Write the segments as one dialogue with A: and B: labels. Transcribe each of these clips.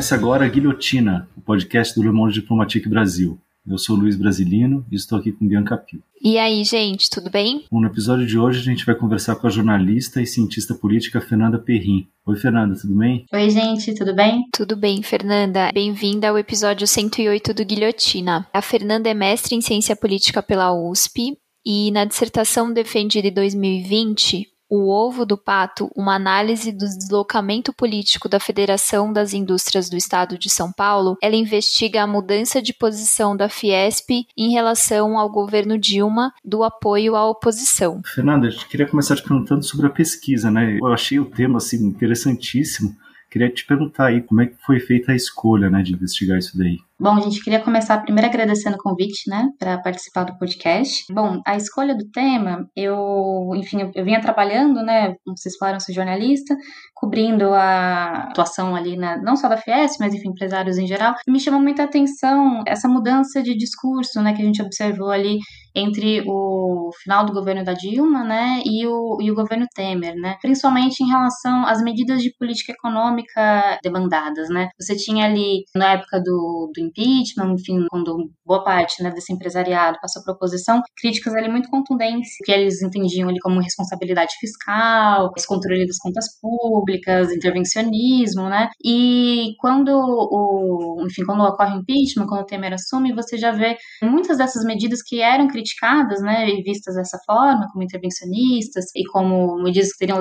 A: Começa agora a Guilhotina, o podcast do Le Monde Diplomatique Brasil. Eu sou Luiz Brasilino e estou aqui com Bianca Pio.
B: E aí, gente, tudo bem?
A: Bom, no episódio de hoje a gente vai conversar com a jornalista e cientista política Fernanda Perrin. Oi, Fernanda, tudo bem?
C: Oi, gente, tudo bem?
B: Tudo bem, Fernanda. Bem-vinda ao episódio 108 do Guilhotina. A Fernanda é mestre em ciência política pela USP e na dissertação defendida em 2020 o Ovo do Pato, uma análise do deslocamento político da Federação das Indústrias do Estado de São Paulo, ela investiga a mudança de posição da Fiesp em relação ao governo Dilma do apoio à oposição.
A: Fernanda, eu queria começar te perguntando sobre a pesquisa, né? Eu achei o tema assim interessantíssimo. Queria te perguntar aí como é que foi feita a escolha, né, de investigar isso daí.
C: Bom, a gente queria começar primeiro agradecendo o convite, né, para participar do podcast. Bom, a escolha do tema, eu, enfim, eu, eu vinha trabalhando, né, como vocês falaram, sou jornalista, cobrindo a atuação ali, na, não só da Fies, mas, enfim, empresários em geral. Me chamou muita atenção essa mudança de discurso, né, que a gente observou ali entre o final do governo da Dilma, né, e o, e o governo Temer, né, principalmente em relação às medidas de política econômica demandadas, né. Você tinha ali, na época do, do impeachment, enfim, quando boa parte né, desse empresariado passou para oposição, críticas ali muito contundentes, que eles entendiam ali como responsabilidade fiscal, controle das contas públicas, intervencionismo, né? E quando o, enfim, quando ocorre o impeachment, quando o Temer assume, você já vê muitas dessas medidas que eram criticadas, né, e vistas dessa forma, como intervencionistas e como medidas que teriam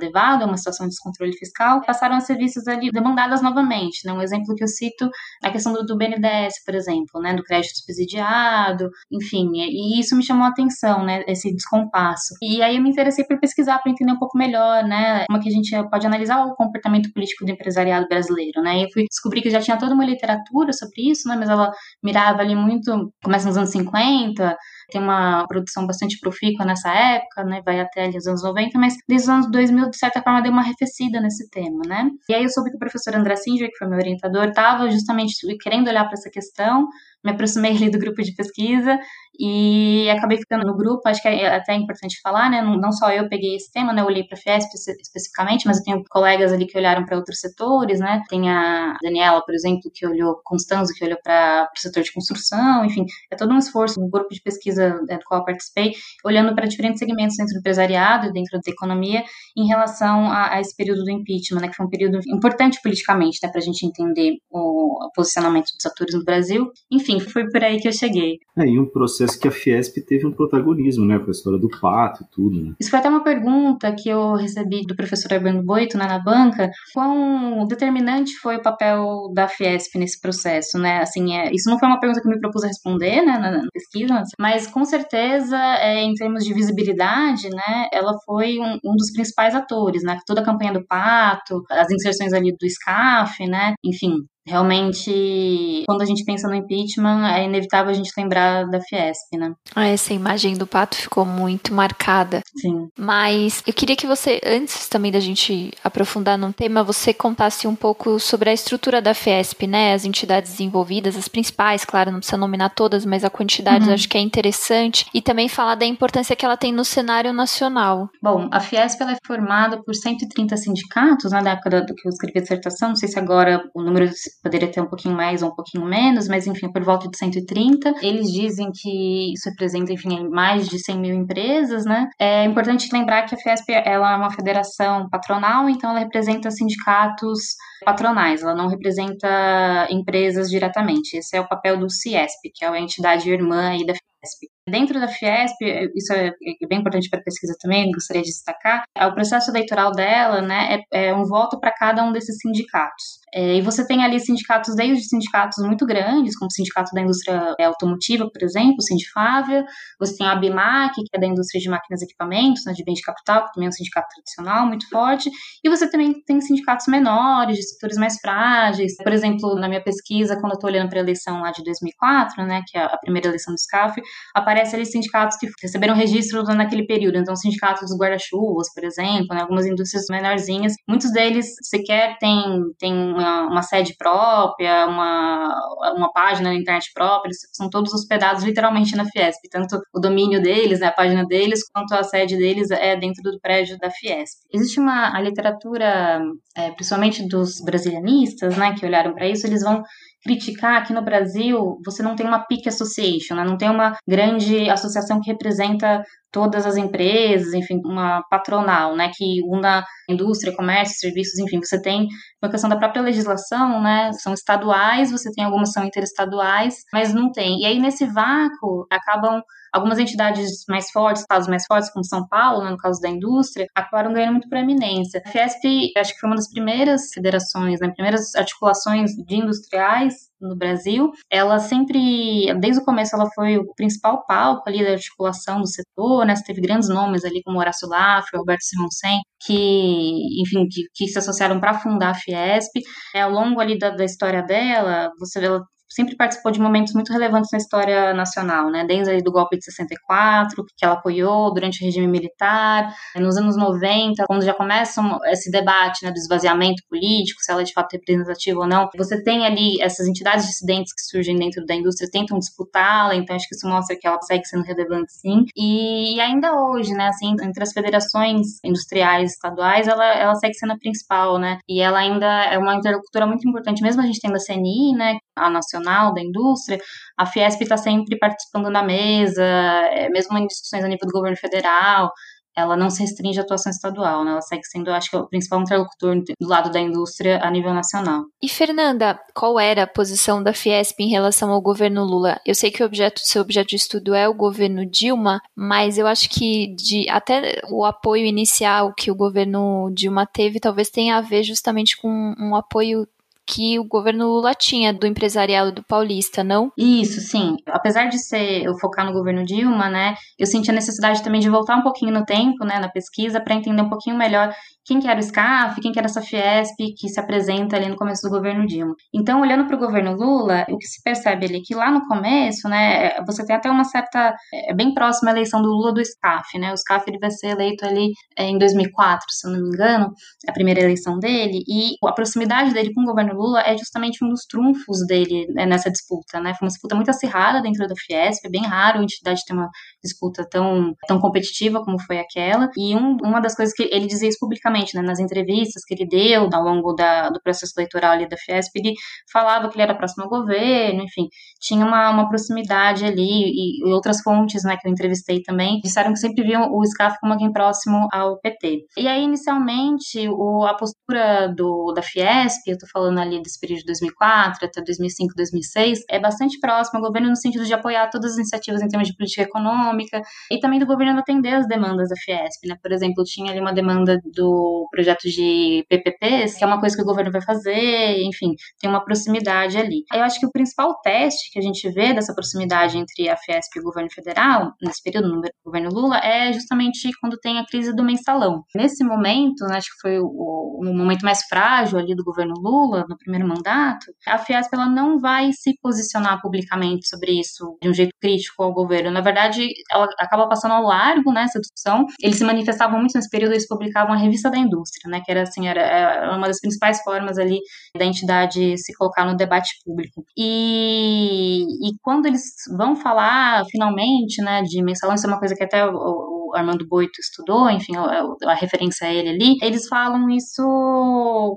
C: levado a uma situação de descontrole fiscal, passaram a ser vistas ali demandadas novamente, né? Um exemplo que eu cito é a questão do, do BNDES, por exemplo, né, do crédito subsidiado, enfim, e isso me chamou a atenção, né, esse descompasso. E aí eu me interessei por pesquisar para entender um pouco melhor, né, como que a gente pode analisar o comportamento político do empresariado brasileiro, né? E eu fui descobrir que já tinha toda uma literatura sobre isso, né, mas ela mirava ali muito, começa nos anos 50, tem uma produção bastante profícua nessa época, né, vai até os anos 90, mas desde os anos 2000, de certa forma, deu uma arrefecida nesse tema, né. E aí eu soube que o professor André Singer, que foi meu orientador, estava justamente querendo olhar para essa questão, me aproximei ali do grupo de pesquisa e acabei ficando no grupo. Acho que é até importante falar, né? Não só eu peguei esse tema, né? Eu olhei para a Fiesp especificamente, mas eu tenho colegas ali que olharam para outros setores, né? Tem a Daniela, por exemplo, que olhou, Constanzo, que olhou para o setor de construção, enfim, é todo um esforço, um grupo de pesquisa né, do qual eu participei, olhando para diferentes segmentos dentro do empresariado e dentro da economia em relação a, a, esse período do impeachment, né? Que foi um período importante politicamente, né? Para a gente entender o, o posicionamento dos atores no Brasil. Enfim, enfim, foi por aí que eu cheguei.
A: É, e um processo que a Fiesp teve um protagonismo, né, com a história do pato e tudo, né?
C: Isso foi até uma pergunta que eu recebi do professor Urbano Boito, né, na banca, quão determinante foi o papel da Fiesp nesse processo, né, assim, é, isso não foi uma pergunta que eu me propus a responder, né, na, na pesquisa, mas com certeza, é, em termos de visibilidade, né, ela foi um, um dos principais atores, né, toda a campanha do pato, as inserções ali do SCAF, né, enfim, realmente, quando a gente pensa no impeachment, é inevitável a gente lembrar da Fiesp, né?
B: Ah, essa imagem do pato ficou muito marcada.
C: Sim.
B: Mas eu queria que você, antes também da gente aprofundar num tema, você contasse um pouco sobre a estrutura da Fiesp, né? As entidades envolvidas, as principais, claro, não precisa nominar todas, mas a quantidade uhum. acho que é interessante. E também falar da importância que ela tem no cenário nacional.
C: Bom, a Fiesp ela é formada por 130 sindicatos, né, na época do que eu escrevi a dissertação, não sei se agora o número poderia ter um pouquinho mais ou um pouquinho menos, mas enfim, por volta de 130. Eles dizem que isso representa, enfim, mais de 100 mil empresas, né? É importante lembrar que a Fiesp ela é uma federação patronal, então ela representa sindicatos patronais, ela não representa empresas diretamente. Esse é o papel do CIESP, que é a entidade irmã aí da Fiesp. Dentro da Fiesp, isso é, é bem importante para a pesquisa também, gostaria de destacar, é o processo eleitoral dela né, é, é um voto para cada um desses sindicatos. É, e você tem ali sindicatos, desde sindicatos muito grandes, como o Sindicato da Indústria Automotiva, por exemplo, o Sindifávia, você tem a ABMAC, que é da indústria de máquinas e equipamentos, né, de bem de capital, que também é um sindicato tradicional muito forte, e você também tem sindicatos menores, de setores mais frágeis. Por exemplo, na minha pesquisa, quando eu estou olhando para a eleição lá de 2004, né, que é a primeira eleição do SCAF, aparece ali sindicatos que receberam registro naquele período. Então, sindicatos dos guarda-chuvas, por exemplo, né, algumas indústrias menorzinhas, muitos deles sequer têm, têm uma, uma sede própria, uma, uma página na internet própria, eles são todos hospedados literalmente na Fiesp, tanto o domínio deles, né, a página deles, quanto a sede deles é dentro do prédio da Fiesp. Existe uma a literatura, é, principalmente dos brasilianistas, né, que olharam para isso, eles vão criticar que no Brasil você não tem uma peak association, né? não tem uma grande associação que representa todas as empresas, enfim, uma patronal, né, que una indústria, comércio, serviços, enfim, você tem uma questão da própria legislação, né, são estaduais, você tem algumas são interestaduais, mas não tem. E aí nesse vácuo acabam algumas entidades mais fortes, estados mais fortes, como São Paulo, né, no caso da indústria, acabaram ganhando muito proeminência. A Fiesp, acho que foi uma das primeiras federações, né, primeiras articulações de industriais no Brasil, ela sempre, desde o começo, ela foi o principal palco ali da articulação do setor, né? Você teve grandes nomes ali como Horácio Laffer, Roberto Simonsen, que, enfim, que, que se associaram para fundar a Fiesp. É, ao longo ali da, da história dela, você vê ela sempre participou de momentos muito relevantes na história nacional, né? Desde do golpe de 64, que ela apoiou durante o regime militar, nos anos 90, quando já começa esse debate né, do esvaziamento político, se ela é de fato representativa ou não, você tem ali essas entidades dissidentes que surgem dentro da indústria, tentam disputá-la, então acho que isso mostra que ela segue sendo relevante sim. E ainda hoje, né, assim, entre as federações industriais estaduais, ela, ela segue sendo a principal, né? E ela ainda é uma interlocutora muito importante, mesmo a gente tendo a CNI, né, a nacional da indústria, a Fiesp está sempre participando na mesa, é, mesmo em discussões a nível do governo federal, ela não se restringe à atuação estadual, né? ela segue sendo, acho que, o principal interlocutor do lado da indústria a nível nacional.
B: E, Fernanda, qual era a posição da Fiesp em relação ao governo Lula? Eu sei que o objeto, seu objeto de estudo é o governo Dilma, mas eu acho que de, até o apoio inicial que o governo Dilma teve talvez tenha a ver justamente com um apoio que o governo Lula tinha do empresariado do paulista, não?
C: Isso, sim. Apesar de ser eu focar no governo Dilma, né, eu senti a necessidade também de voltar um pouquinho no tempo, né, na pesquisa, para entender um pouquinho melhor quem que era o SCAF, quem que era essa Fiesp que se apresenta ali no começo do governo Dilma. Então, olhando para o governo Lula, o que se percebe ali é que lá no começo, né, você tem até uma certa, é bem próxima a eleição do Lula do SCAF, né, o SCAF ele vai ser eleito ali é, em 2004, se eu não me engano, a primeira eleição dele, e a proximidade dele com o governo Lula é justamente um dos trunfos dele né, nessa disputa, né, foi uma disputa muito acirrada dentro da Fiesp, é bem raro a entidade ter uma disputa tão, tão competitiva como foi aquela, e um, uma das coisas que ele dizia isso publicamente né, nas entrevistas que ele deu ao longo da, do processo eleitoral ali da Fiesp, ele falava que ele era próximo ao governo, enfim, tinha uma, uma proximidade ali, e, outras fontes, né, que eu entrevistei também, disseram que sempre viam o SCAF como alguém próximo ao PT. E aí, inicialmente, o, a postura do, da Fiesp, eu tô falando ali desse período de 2004 até 2005, 2006, é bastante próximo ao governo no sentido de apoiar todas as iniciativas em termos de política econômica, e também do governo atender as demandas da Fiesp, né, por exemplo, tinha ali uma demanda do projeto de PPPs, que é uma coisa que o governo vai fazer, enfim, tem uma proximidade ali. Eu acho que o principal teste que a gente vê dessa proximidade entre a Fiesp e o governo federal, nesse período no governo Lula, é justamente quando tem a crise do mensalão. Nesse momento, né, acho que foi o, o momento mais frágil ali do governo Lula, no primeiro mandato, a Fiesp ela não vai se posicionar publicamente sobre isso de um jeito crítico ao governo. Na verdade, ela acaba passando ao largo né, essa discussão. Eles se manifestavam muito nesse período, eles publicavam a revista da da indústria, né, que era assim, era, era uma das principais formas ali da entidade se colocar no debate público. E, e quando eles vão falar finalmente, né, de mensalão, isso é uma coisa que até o, Armando Boito estudou, enfim, a, referência a ele ali, eles falam isso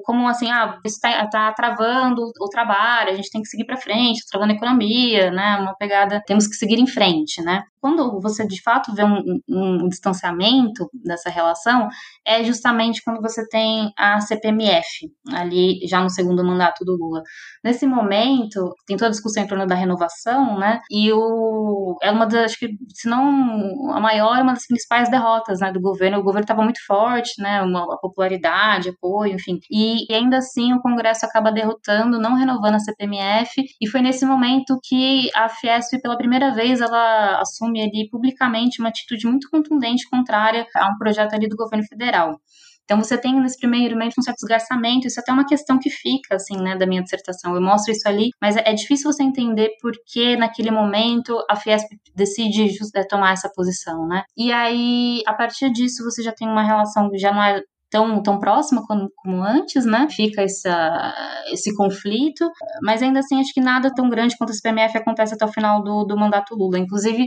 C: como assim, ah, isso está tá travando o trabalho, a gente tem que seguir para frente, tá travando a economia, né, uma pegada, temos que seguir em frente, né. Quando você de fato vê um, um, um distanciamento dessa relação, é justamente quando você tem a CPMF, ali já no segundo mandato do Lula. Nesse momento, tem toda a discussão em torno da renovação, né, e o, é uma das, acho que, se não a maior, uma das principais derrotas, né, do governo. O governo estava muito forte, né, uma, popularidade, apoio, enfim. E, e, ainda assim o Congresso acaba derrotando, não renovando a CPMF. E foi nesse momento que a Fiesp, pela primeira vez, ela assume ali publicamente uma atitude muito contundente contrária a um projeto ali do governo federal. Então você tem nesse primeiro momento um certo desgarçamento, isso é até uma questão que fica, assim, né, da minha dissertação. Eu mostro isso ali, mas é, é difícil você entender por que naquele momento a Fiesp decide é, tomar essa posição, né? E aí, a partir disso, você já tem uma relação que já não é tão, tão próxima como, como antes, né? Fica essa, esse conflito, mas ainda assim acho que nada tão grande quanto esse PMF acontece até o final do, do mandato Lula. Inclusive,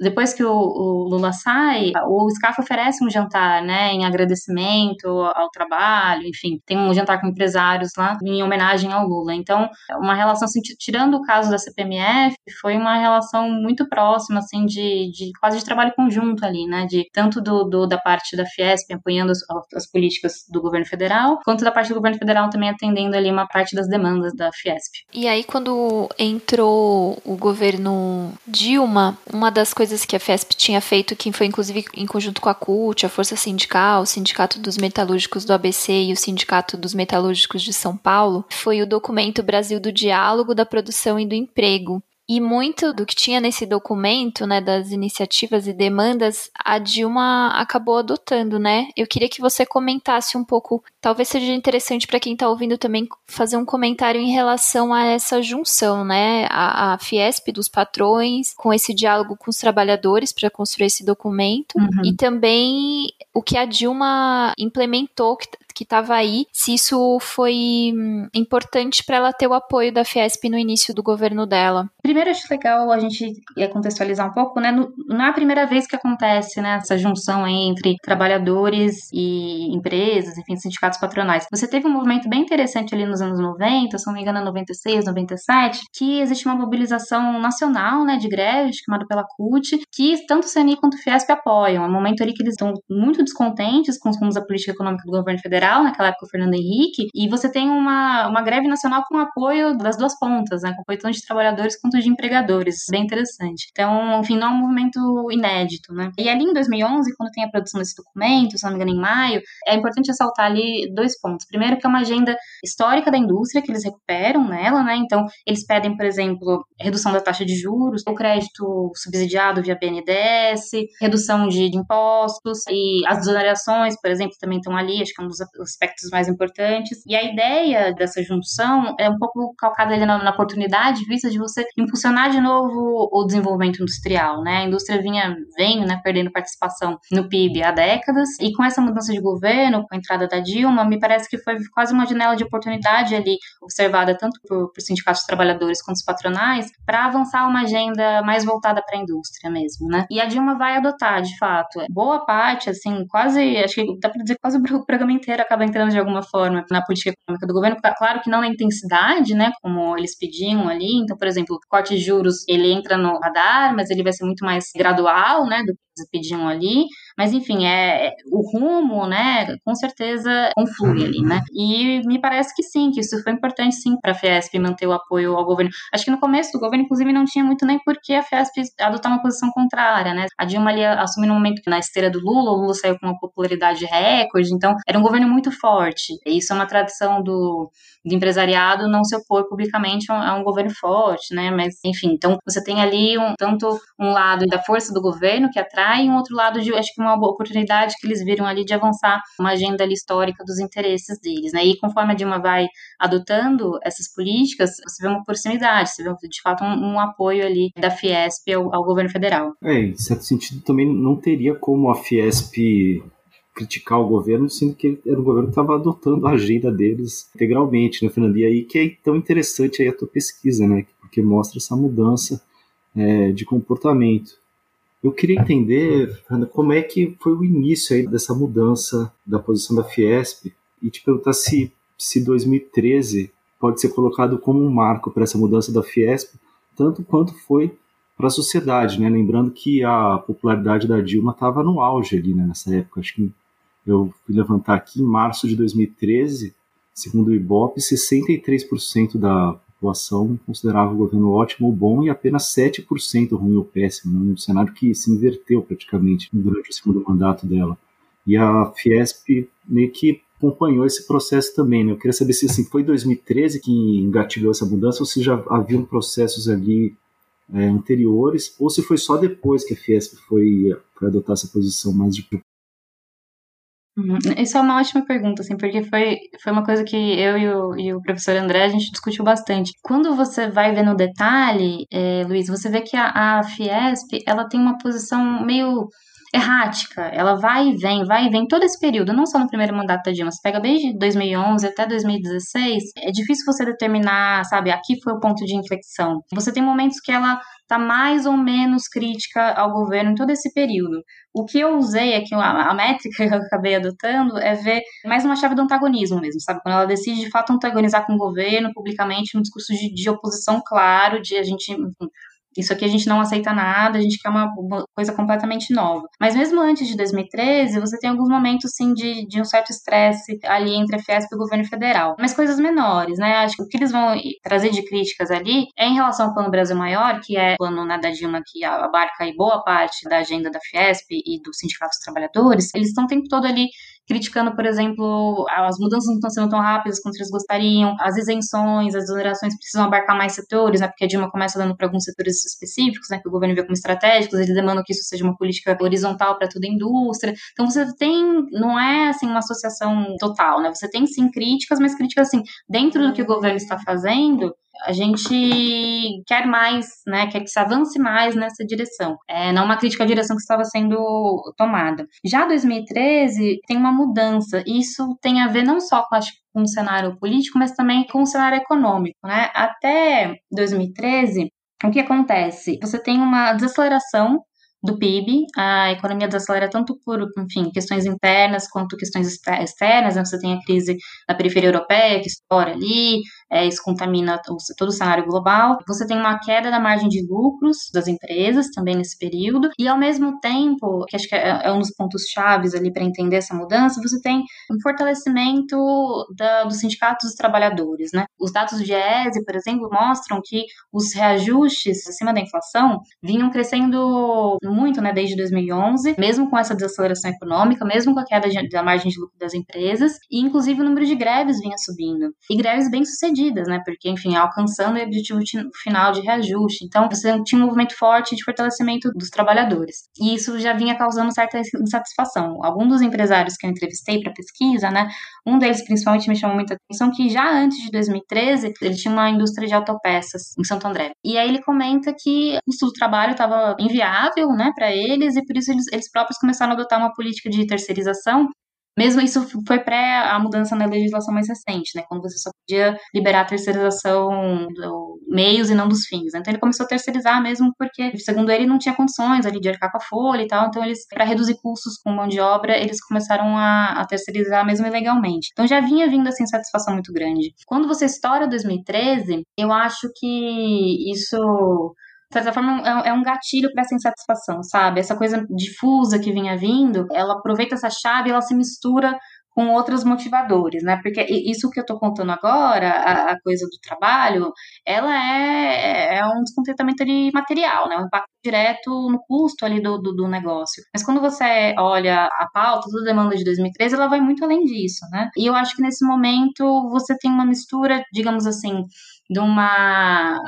C: depois que o, o, Lula sai, o SCAF oferece um jantar, né, em agradecimento ao trabalho, enfim, tem um jantar com empresários lá em homenagem ao Lula. Então, uma relação, assim, tirando o caso da CPMF, foi uma relação muito próxima, assim, de, de quase de trabalho conjunto ali, né, de tanto do, do da parte da Fiesp apoiando as, as, políticas do governo federal, quanto da parte do governo federal também atendendo ali uma parte das demandas da Fiesp.
B: E aí, quando entrou o governo Dilma, uma das coisas coisas que a FESP tinha feito, que foi inclusive em conjunto com a CUT, a Força Sindical, o Sindicato dos Metalúrgicos do ABC e o Sindicato dos Metalúrgicos de São Paulo, foi o documento Brasil do Diálogo, da Produção e do Emprego, e muito do que tinha nesse documento, né, das iniciativas e demandas, a Dilma acabou adotando, né? Eu queria que você comentasse um pouco, talvez seja interessante para quem está ouvindo também fazer um comentário em relação a essa junção, né? A, a Fiesp dos patrões com esse diálogo com os trabalhadores para construir esse documento uhum. e também o que a Dilma implementou que que estava aí, se isso foi hum, importante para ela ter o apoio da Fiesp no início do governo dela.
C: Primeiro, acho legal a gente contextualizar um pouco, né? Não é a primeira vez que acontece né, essa junção entre trabalhadores e empresas, enfim, sindicatos patronais. Você teve um movimento bem interessante ali nos anos 90, se não me engano, 96, 97, que existe uma mobilização nacional, né, de greve, chamada pela CUT, que tanto o CNI quanto o Fiesp apoiam. É um momento ali que eles estão muito descontentes com os rumos da política econômica do governo federal naquela época o Fernando Henrique, e você tem uma, uma greve nacional com apoio das duas pontas, né, com apoio tanto de trabalhadores quanto de empregadores, bem interessante. Então, enfim, não é um movimento inédito, né. E ali em 2011, quando tem a produção desse documento, se não me engano em maio, é importante ressaltar ali dois pontos. Primeiro que é uma agenda histórica da indústria que eles recuperam nela, né, então eles pedem, por exemplo, redução da taxa de juros, o crédito subsidiado via BNDES, redução de, de impostos e as desonerações, por exemplo, também estão ali, acho que é um dos aspectos mais importantes. E a ideia dessa junção é um pouco calcada ali na, na oportunidade vista de você impulsionar de novo o desenvolvimento industrial, né? A indústria vinha, vem, né, perdendo participação no PIB há décadas, e com essa mudança de governo, com a entrada da Dilma, me parece que foi quase uma janela de oportunidade ali observada tanto por, por sindicatos trabalhadores quanto os patronais, para avançar uma agenda mais voltada para a indústria mesmo, né? E a Dilma vai adotar, de fato, boa parte, assim, quase, acho que dá para dizer quase o programa inteiro acaba entrando de alguma forma na política econômica do governo, claro que não na intensidade, né, como eles pediam ali. Então, por exemplo, corte de juros, ele entra no radar, mas ele vai ser muito mais gradual, né, do que eles pediam ali. Mas, enfim, é, é, o rumo, né, com certeza conflui ali, né? E me parece que sim, que isso foi importante, sim, para a Fiesp manter o apoio ao governo. Acho que no começo do governo, inclusive, não tinha muito nem por que a Fiesp adotar uma posição contrária, né? A Dilma ali assumiu no momento que na esteira do Lula, o Lula saiu com uma popularidade recorde, então era um governo muito forte. E isso é uma tradição do, do empresariado não se opor publicamente a um, governo forte, né? Mas, enfim, então você tem ali um, tanto um lado da força do governo que atrai, e um outro lado de, acho que uma boa oportunidade que eles viram ali de avançar uma agenda histórica dos interesses deles, né? E conforme a Dilma vai adotando essas políticas, você vê uma proximidade, você vê de fato um, um apoio ali da Fiesp ao, ao governo federal.
A: É, em certo sentido também não teria como a Fiesp criticar o governo, sendo que era um governo que estava adotando a agenda deles integralmente, né, Fernando? E aí que é tão interessante aí a tua pesquisa, né? Porque mostra essa mudança é, de comportamento. Eu queria entender, Ana, como é que foi o início aí dessa mudança da posição da Fiesp e te perguntar se, se 2013 pode ser colocado como um marco para essa mudança da Fiesp, tanto quanto foi para a sociedade, né? Lembrando que a popularidade da Dilma estava no auge ali né, nessa época. Acho que eu fui levantar aqui em março de 2013, segundo o Ibope, 63% da população considerava o governo ótimo ou bom e apenas 7% ruim ou péssimo, um cenário que se inverteu praticamente durante o segundo mandato dela. E a Fiesp meio que acompanhou esse processo também. Né? Eu queria saber se assim, foi 2013 que engatilhou essa mudança ou se já haviam processos ali é, anteriores ou se foi só depois que a Fiesp foi, foi adotar essa posição mais de.
C: Isso é uma ótima pergunta, assim, porque foi, foi uma coisa que eu e o, e o professor André, a gente discutiu bastante. Quando você vai ver no detalhe, é, Luiz, você vê que a, a Fiesp, ela tem uma posição meio errática, ela vai e vem, vai e vem todo esse período, não só no primeiro mandato da Dilma, você pega desde 2011 até 2016, é difícil você determinar, sabe, aqui foi o ponto de inflexão. Você tem momentos que ela está mais ou menos crítica ao governo em todo esse período. O que eu usei aqui, a, métrica que eu acabei adotando, é ver mais uma chave do antagonismo mesmo, sabe? Quando ela decide de fato antagonizar com o governo publicamente, um discurso de, de oposição claro, de a gente, enfim, isso aqui a gente não aceita nada, a gente quer uma, uma coisa completamente nova. Mas mesmo antes de 2013, você tem alguns momentos, sim, de, de um certo estresse ali entre a Fiesp e o governo federal. Mas coisas menores, né? Acho que o que eles vão trazer de críticas ali é em relação ao Plano Brasil Maior, que é o plano né, da Dilma que abarca aí boa parte da agenda da Fiesp e do Sindicato dos Trabalhadores. Eles estão o tempo todo ali criticando, por exemplo, as mudanças não estão sendo tão rápidas quanto eles gostariam, as isenções, as exonerações precisam abarcar mais setores, né, porque a Dilma começa dando para alguns setores específicos, né, que o governo vê como estratégicos, eles demandam que isso seja uma política horizontal para toda a indústria. Então você tem, não é assim uma associação total, né? Você tem sim críticas, mas críticas assim, dentro do que o governo está fazendo, a gente quer mais, né, quer que se avance mais nessa direção. É, não uma crítica à direção que estava sendo tomada. Já 2013 tem uma mudança. Isso tem a ver não só com, acho, com o cenário político, mas também com o cenário econômico. Né? Até 2013, o que acontece? Você tem uma desaceleração do PIB, a economia desacelera tanto por, enfim, questões internas quanto questões externas, né? você tem a crise da periferia europeia que estoura ali, é, isso contamina todo o cenário global. Você tem uma queda da margem de lucros das empresas também nesse período, e ao mesmo tempo, que acho que é, é um dos pontos chaves ali para entender essa mudança, você tem um fortalecimento da, dos sindicatos dos trabalhadores, né? Os dados do GESE, por exemplo, mostram que os reajustes acima da inflação vinham crescendo muito, né, desde 2011, mesmo com essa desaceleração econômica, mesmo com a queda de, da margem de lucro das empresas, e inclusive o número de greves vinha subindo. E greves bem sucedidas medidas, né? Porque, enfim, alcançando o objetivo final de reajuste. Então, você tinha um movimento forte de fortalecimento dos trabalhadores. E isso já vinha causando certa insatisfação. Alguns dos empresários que eu entrevistei para pesquisa, né? Um deles, principalmente, me chamou muita atenção que já antes de 2013, ele tinha uma indústria de autopeças em Santo André. E aí ele comenta que o custo do trabalho estava inviável, né, para eles, e por isso eles, eles próprios começaram a adotar uma política de terceirização mesmo isso foi pré a mudança na legislação mais recente, né? Quando você só podia liberar a terceirização dos meios e não dos fins. Então ele começou a terceirizar mesmo porque, segundo ele, não tinha condições ali de arcar com a folha e tal. Então eles, para reduzir custos com mão de obra, eles começaram a, a terceirizar mesmo ilegalmente. Então já vinha vindo assim satisfação muito grande. Quando você estoura 2013, eu acho que isso de certa forma, é, é um gatilho para essa insatisfação, sabe? Essa coisa difusa que vinha vindo, ela aproveita essa chave e ela se mistura com outros motivadores, né? Porque isso que eu estou contando agora, a, a, coisa do trabalho, ela é, é um descontentamento ali material, né? Um impacto direto no custo ali do, do, do, negócio. Mas quando você olha a pauta, toda a demanda de 2013, ela vai muito além disso, né? E eu acho que nesse momento você tem uma mistura, digamos assim, de uma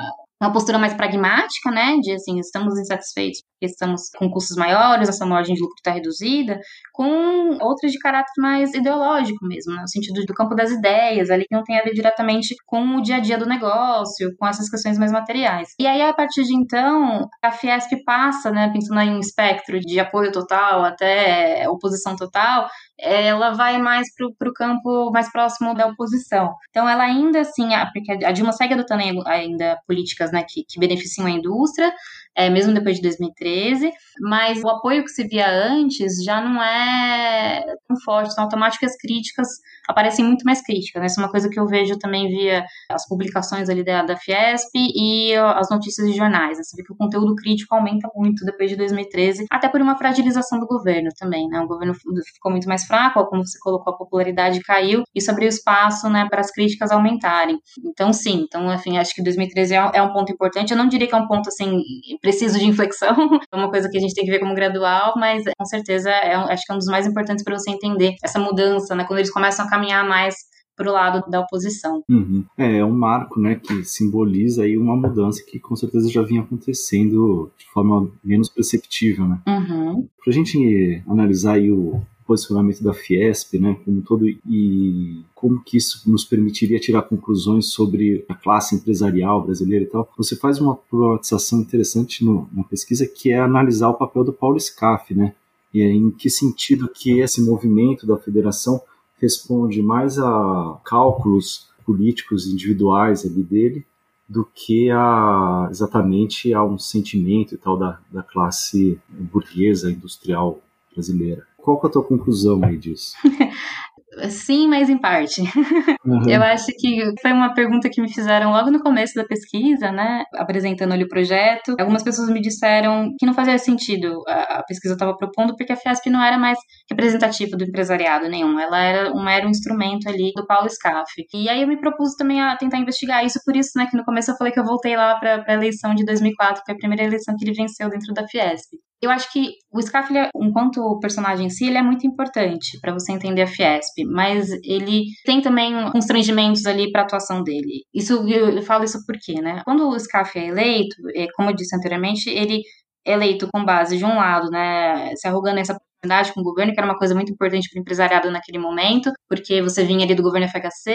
C: uma postura mais pragmática, né, de assim, estamos insatisfeitos estamos com custos maiores, nossa margem de lucro está reduzida, com outras de caráter mais ideológico mesmo, no sentido do campo das ideias, ali que não tem a ver diretamente com o dia a dia do negócio, com essas questões mais materiais. E aí, a partir de então, a Fiesp passa, né, pensando em um espectro de apoio total até oposição total, ela vai mais para o campo mais próximo da oposição. Então, ela ainda assim, porque a Dilma segue adotando ainda políticas né, que, que beneficiam a indústria, é, mesmo depois de 2013, mas o apoio que se via antes já não é tão forte, tão automático, as críticas aparecem muito mais críticas, né? Isso é uma coisa que eu vejo também via as publicações ali da, da Fiesp e as notícias de jornais, né? Você vê que o conteúdo crítico aumenta muito depois de 2013, até por uma fragilização do governo também, né? O governo ficou muito mais fraco, como você colocou, a popularidade caiu, isso abriu espaço, né, para as críticas aumentarem. Então, sim, então, enfim, acho que 2013 é, é um ponto importante, eu não diria que é um ponto, assim, preciso de inflexão, é uma coisa que a gente tem que ver como gradual, mas com certeza é, acho que é um dos mais importantes para você entender essa mudança, né? Quando eles começam a caminhar mais para o lado da oposição.
A: Uhum. É, é um marco, né, que simboliza aí uma mudança que com certeza já vinha acontecendo de forma menos perceptível, né?
C: Uhum.
A: Para a gente analisar aí o posicionamento da Fiesp, né, como todo e como que isso nos permitiria tirar conclusões sobre a classe empresarial brasileira e tal. Você faz uma problematização interessante no, na pesquisa que é analisar o papel do Paulo Scaff, né? E é em que sentido que esse movimento da federação responde mais a cálculos políticos individuais ali dele do que a, exatamente a um sentimento e tal da, da classe burguesa industrial brasileira. Qual que é a tua conclusão aí disso?
C: Sim, mas em parte. Uhum. Eu acho que foi uma pergunta que me fizeram logo no começo da pesquisa, né? Apresentando ali o projeto. Algumas pessoas me disseram que não fazia sentido a, pesquisa estava propondo, porque a Fiesp não era mais representativa do empresariado nenhum. Ela era um mero instrumento ali do Paulo Scaff. E aí eu me propus também a tentar investigar isso, por isso, né, que no começo eu falei que eu voltei lá para a eleição de 2004, que foi a primeira eleição que ele venceu dentro da Fiesp. Eu acho que o Scaff, enquanto personagem em si, ele é muito importante para você entender a Fiesp, mas ele tem também constrangimentos ali para a atuação dele. Isso eu falo isso porque, né? Quando o Scaff é eleito, é, como eu disse anteriormente, ele é eleito com base de um lado, né, se arrogando essa com o governo, que era uma coisa muito importante para o empresariado naquele momento, porque você vinha ali do governo FHC,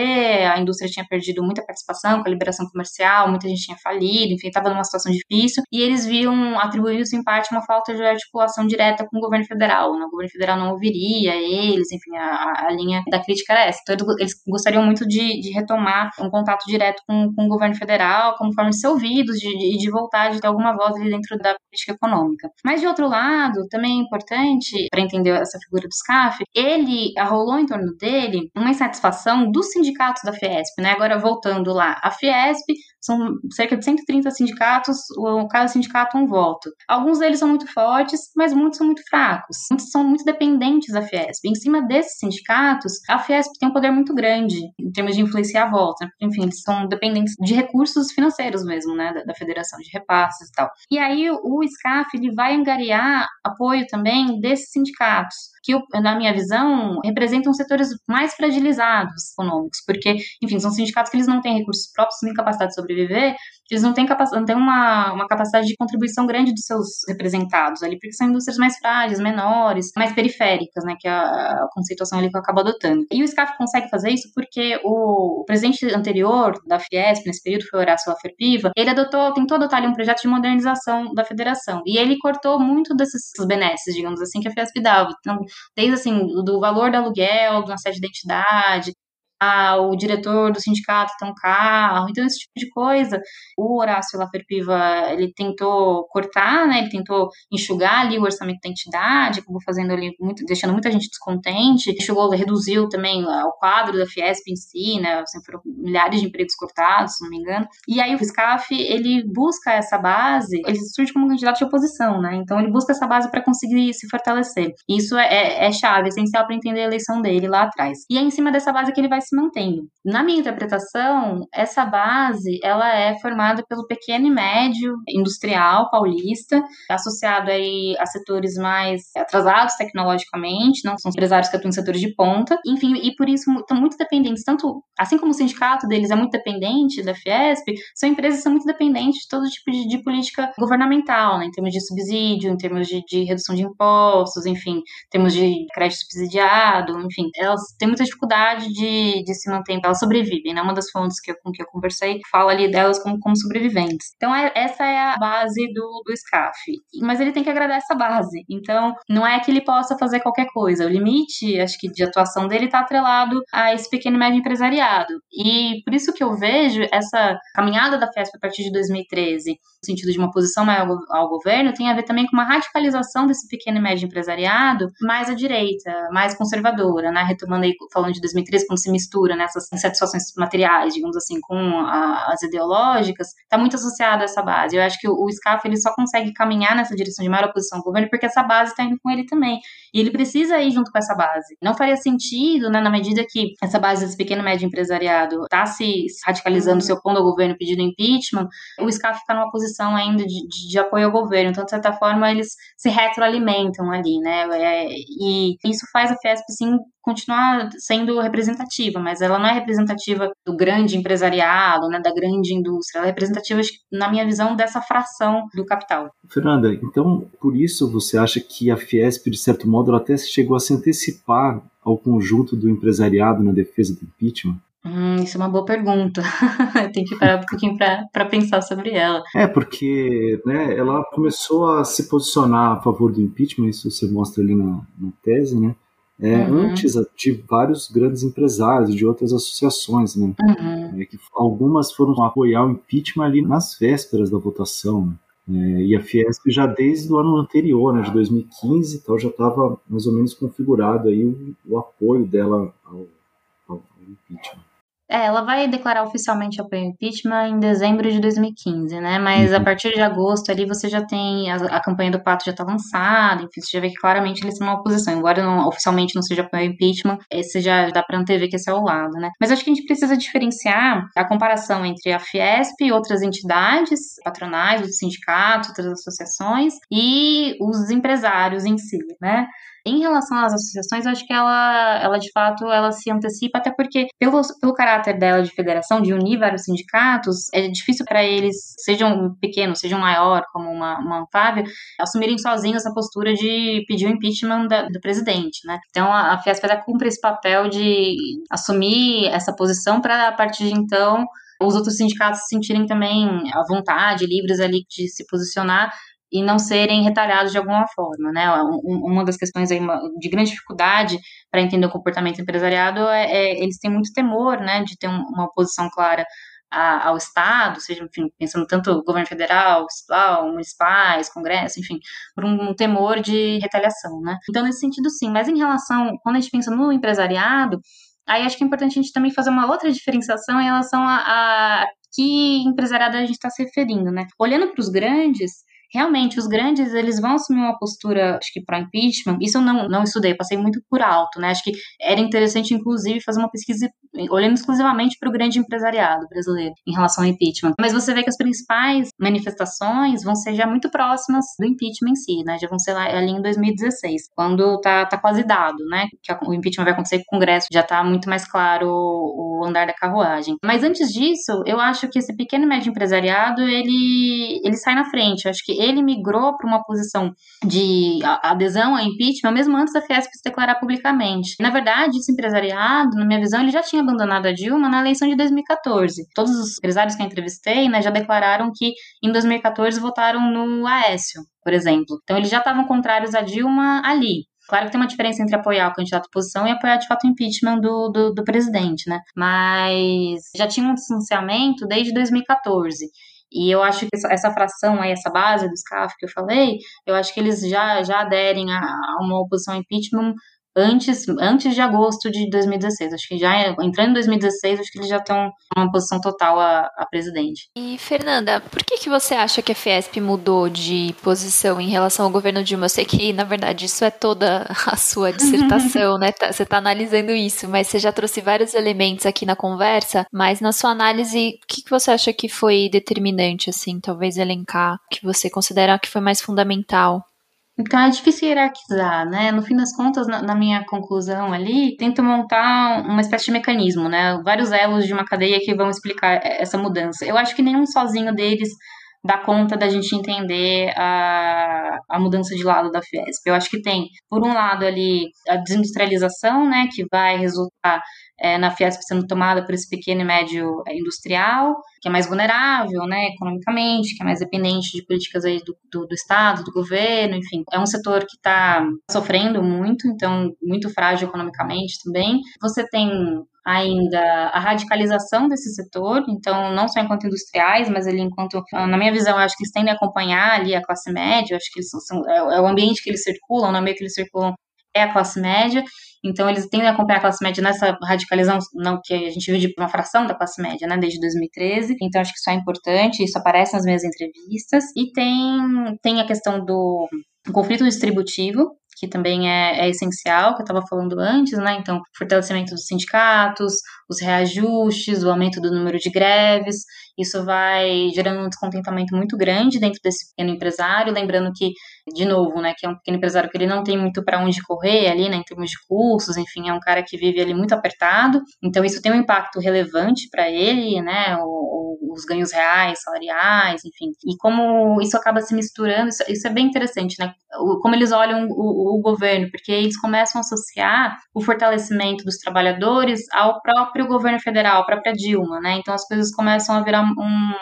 C: a indústria tinha perdido muita participação com a liberação comercial, muita gente tinha falido, enfim, estava numa situação difícil, e eles viam, atribuíam isso em parte uma falta de articulação direta com o governo federal, né? o governo federal não ouviria eles, enfim, a, a linha da crítica era essa. Então, eles gostariam muito de, de retomar um contato direto com, com, o governo federal, como forma de ser ouvidos e de, de, voltar, de ter alguma voz ali dentro da política econômica. Mas, de outro lado, também é importante para entender essa figura do SCAF, ele arrolou em torno dele uma insatisfação dos sindicatos da Fiesp, né? Agora voltando lá, a Fiesp são cerca de 130 sindicatos, cada sindicato um voto. Alguns deles são muito fortes, mas muitos são muito fracos. Muitos são muito dependentes da Fiesp. Em cima desses sindicatos, a Fiesp tem um poder muito grande em termos de influenciar a volta. Enfim, eles são dependentes de recursos financeiros mesmo, né, da, da federação, de repasses e tal. E aí o SCAF ele vai angariar apoio também desses sindicatos que, na minha visão, representam setores mais fragilizados econômicos, porque, enfim, são sindicatos que eles não têm recursos próprios, nem capacidade de sobreviver, eles não têm, não têm uma, uma capacidade de contribuição grande dos seus representados ali, porque são indústrias mais frágeis, menores, mais periféricas, né, que é a, conceituação ali que eu acabo adotando. E o SCAF consegue fazer isso porque o, o presidente anterior da Fiesp, nesse período, foi Horácio Laferpiva, ele adotou, tentou adotar ali um projeto de modernização da federação, e ele cortou muito desses benesses, digamos assim, que a Fiesp dava. Então, desde assim, do valor do aluguel, uma sede de identidade, ah, o diretor do sindicato tem um carro, então esse tipo de coisa. O Horácio Laferpiva, ele tentou cortar, né, ele tentou enxugar ali o orçamento da entidade, acabou fazendo ali, muito, deixando muita gente descontente, chegou, reduziu também o quadro da Fiesp em si, né, assim, foram milhares de empregos cortados, se não me engano, e aí o SCAF, ele busca essa base, ele surge como candidato de oposição, né, então ele busca essa base para conseguir se fortalecer. Isso é, é, é chave, essencial para entender a eleição dele lá atrás. E é em cima dessa base que ele vai se mantendo. Na minha interpretação, essa base ela é formada pelo pequeno e médio industrial paulista, associado aí a setores mais atrasados tecnologicamente, não são empresários que atuam em setores de ponta, enfim, e por isso estão muito dependentes, tanto assim como o sindicato deles é muito dependente da Fiesp, são empresas que são muito dependentes de todo tipo de, de política governamental, né, em termos de subsídio, em termos de, de redução de impostos, enfim, em termos de crédito subsidiado, enfim, elas têm muita dificuldade de de, se manter, elas sobrevivem, né? Uma das fontes que eu, com que eu conversei fala ali delas como, como sobreviventes. Então, é, essa é a base do, do SCAF. Mas ele tem que agradar essa base. Então, não é que ele possa fazer qualquer coisa. O limite, acho que, de atuação dele está atrelado a esse pequeno e médio empresariado. E por isso que eu vejo essa caminhada da FESP a partir de 2013, no sentido de uma posição maior ao governo, tem a ver também com uma radicalização desse pequeno e médio empresariado mais à direita, mais conservadora, né? Retomando aí, falando de 2013, quando se mistura né, insatisfações materiais, digamos assim, com a, as ideológicas, está muito associado a essa base. Eu acho que o, o SCAF ele só consegue caminhar nessa direção de maior oposição ao governo porque essa base está indo com ele também. E ele precisa ir junto com essa base. Não faria sentido, né, na medida que essa base desse pequeno e médio empresariado está se radicalizando, se opondo ao governo, pedindo impeachment, o SCAF está numa posição ainda de, de, de, apoio ao governo. Então, de certa forma, eles se retroalimentam ali, né? É, e isso faz a Fiesp, sim, continuar sendo representativa representativa, mas ela não é representativa do grande empresariado, né, da grande indústria. Ela é representativa, na minha visão, dessa fração do capital.
A: Fernanda, então por isso você acha que a Fiesp, de certo modo, ela até chegou a se antecipar ao conjunto do empresariado na defesa do impeachment?
C: Hum, isso é uma boa pergunta. Tem que parar um pouquinho para pensar sobre ela.
A: É, porque né, ela começou a se posicionar a favor do impeachment, isso você mostra ali na, na tese, né? É, uhum. Antes de vários grandes empresários, de outras associações, né? Uhum. É, que algumas foram apoiar o impeachment ali nas vésperas da votação, né? É, e a Fiesp já desde o ano anterior, né, de 2015, tal, já estava mais ou menos configurado aí o, o apoio dela ao, ao impeachment.
C: É, ela vai declarar oficialmente apoio ao impeachment em dezembro de 2015, né? Mas uhum. a partir de agosto ali você já tem. A, a campanha do Pato já tá lançada, enfim, você já vê que claramente eles estão numa oposição. Embora não, oficialmente não seja apoio ao impeachment, esse já dá pra antever que esse é o lado, né? Mas acho que a gente precisa diferenciar a comparação entre a Fiesp e outras entidades patronais, os sindicatos, outras associações, e os empresários em si, né? Em relação às associações, eu acho que ela, ela de fato, ela se antecipa, até porque, pelo, pelo caráter dela de federação, de unir vários sindicatos, é difícil para eles, sejam pequenos, sejam maior, como uma, uma Fábio, assumirem sozinhos essa postura de pedir o impeachment da, do presidente, né? Então, a, a Fiesp cumpre esse papel de assumir essa posição para, a partir de então, os outros sindicatos se sentirem também à vontade, livres ali de se posicionar e não serem retalhados de alguma forma, né? Uma das questões de grande dificuldade para entender o comportamento empresariado é, é, eles têm muito temor, né, de ter uma oposição clara a, ao Estado, seja, enfim, pensando tanto no governo federal, estadual, municipais, congresso, enfim, por um, um temor de retaliação, né? Então, nesse sentido, sim. Mas em relação, quando a gente pensa no empresariado, aí acho que é importante a gente também fazer uma outra diferenciação em relação a, a que empresariado a gente está se referindo, né? Olhando para os grandes, realmente os grandes eles vão assumir uma postura, acho que para impeachment. Isso eu não, não estudei, passei muito por alto, né? Acho que era interessante, inclusive, fazer uma pesquisa olhando exclusivamente para o grande empresariado brasileiro em relação ao impeachment. Mas você vê que as principais manifestações vão ser já muito próximas do impeachment em si, né? Já vão ser lá ali em 2016, quando tá, tá quase dado, né? Que o impeachment vai acontecer o Congresso, já tá muito mais claro o, o andar da carruagem. Mas antes disso, eu acho que esse pequeno e médio empresariado, ele, ele sai na frente. Eu acho que ele migrou para uma posição de adesão ao impeachment mesmo antes da Fiesp se declarar publicamente. Na verdade, esse empresariado, na minha visão, ele já tinha abandonado a Dilma na eleição de 2014. Todos os empresários que eu entrevistei né, já declararam que em 2014 votaram no Aécio, por exemplo. Então, eles já estavam contrários a Dilma ali. Claro que tem uma diferença entre apoiar o candidato à oposição e apoiar de fato o impeachment do, do, do presidente, né? Mas já tinha um distanciamento desde 2014. E eu acho que essa, essa fração aí, essa base do SCAF que eu falei, eu acho que eles já, já aderem a, a uma oposição impeachment antes, antes de agosto de 2016. Acho que já entrando em 2016, acho que eles já estão numa posição total a, a, presidente.
B: E Fernanda, por que, que você acha que a Fiesp mudou de posição em relação ao governo Dilma? Eu sei que, na verdade, isso é toda a sua dissertação, né? Tá, você está analisando isso, mas você já trouxe vários elementos aqui na conversa, mas na sua análise, o que, que você acha que foi determinante, assim, talvez elencar, que você considera que foi mais fundamental?
C: Então é difícil hierarquizar, né? No fim das contas, na, na, minha conclusão ali, tento montar uma espécie de mecanismo, né? Vários elos de uma cadeia que vão explicar essa mudança. Eu acho que nenhum sozinho deles dá conta da gente entender a, a mudança de lado da Fiesp. Eu acho que tem, por um lado ali, a desindustrialização, né? Que vai resultar é, na Fiesp sendo tomada por esse pequeno e médio é, industrial, que é mais vulnerável, né, economicamente, que é mais dependente de políticas aí do, do, do Estado, do governo, enfim. É um setor que está sofrendo muito, então, muito frágil economicamente também. Você tem ainda a radicalização desse setor, então não só enquanto industriais, mas ali enquanto, na minha visão, acho que eles tendem a acompanhar ali a classe média, acho que eles são, são é, é, o ambiente que eles circulam, no meio que eles circulam é a classe média, então eles tendem a acompanhar a classe média nessa radicalização, não que a gente vive de uma fração da classe média, né, desde 2013. Então acho que isso é importante, isso aparece nas minhas entrevistas. E tem tem a questão do conflito distributivo, que também é, é essencial, que eu estava falando antes, né? Então, fortalecimento dos sindicatos, os reajustes, o aumento do número de greves, isso vai gerando um descontentamento muito grande dentro desse pequeno empresário, lembrando que, de novo, né, que é um pequeno empresário que ele não tem muito para onde correr ali, né, em termos de cursos, enfim, é um cara que vive ali muito apertado, então isso tem um impacto relevante para ele, né, o, o, os ganhos reais, salariais, enfim, e como isso acaba se misturando, isso, isso é bem interessante, né, como eles olham o, o governo, porque eles começam a associar o fortalecimento dos trabalhadores ao próprio governo federal, à própria Dilma, né, então as coisas começam a virar um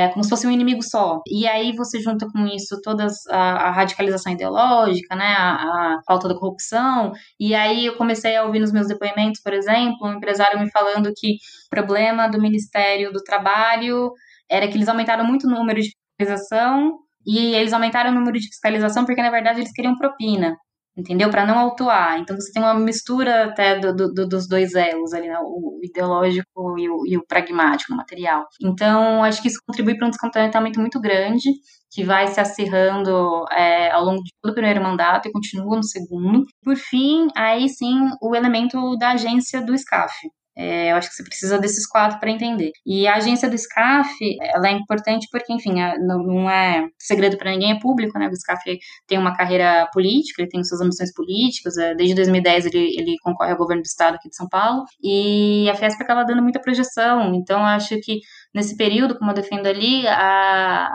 C: é como se fosse um inimigo só. E aí você junta com isso toda a, a radicalização ideológica, né, a, a, falta da corrupção. E aí eu comecei a ouvir nos meus depoimentos, por exemplo, um empresário me falando que o problema do Ministério do Trabalho era que eles aumentaram muito o número de fiscalização e eles aumentaram o número de fiscalização porque na verdade eles queriam propina entendeu? Para não autuar. Então você tem uma mistura até do, do, dos dois elos ali, né? o ideológico e o, e o pragmático, o material. Então acho que isso contribui para um descontentamento muito grande que vai se acirrando é, ao longo de todo o primeiro mandato e continua no segundo. Por fim, aí sim, o elemento da agência do SCAF, é, eu acho que você precisa desses quatro para entender. E a agência do SCAF, ela é importante porque, enfim, não, não é segredo para ninguém, é público, né? O SCAF tem uma carreira política, ele tem suas ambições políticas, é, desde 2010 ele, ele concorre ao governo do estado aqui de São Paulo, e a Fiesp acaba dando muita projeção, então eu acho que nesse período, como eu defendo ali, a,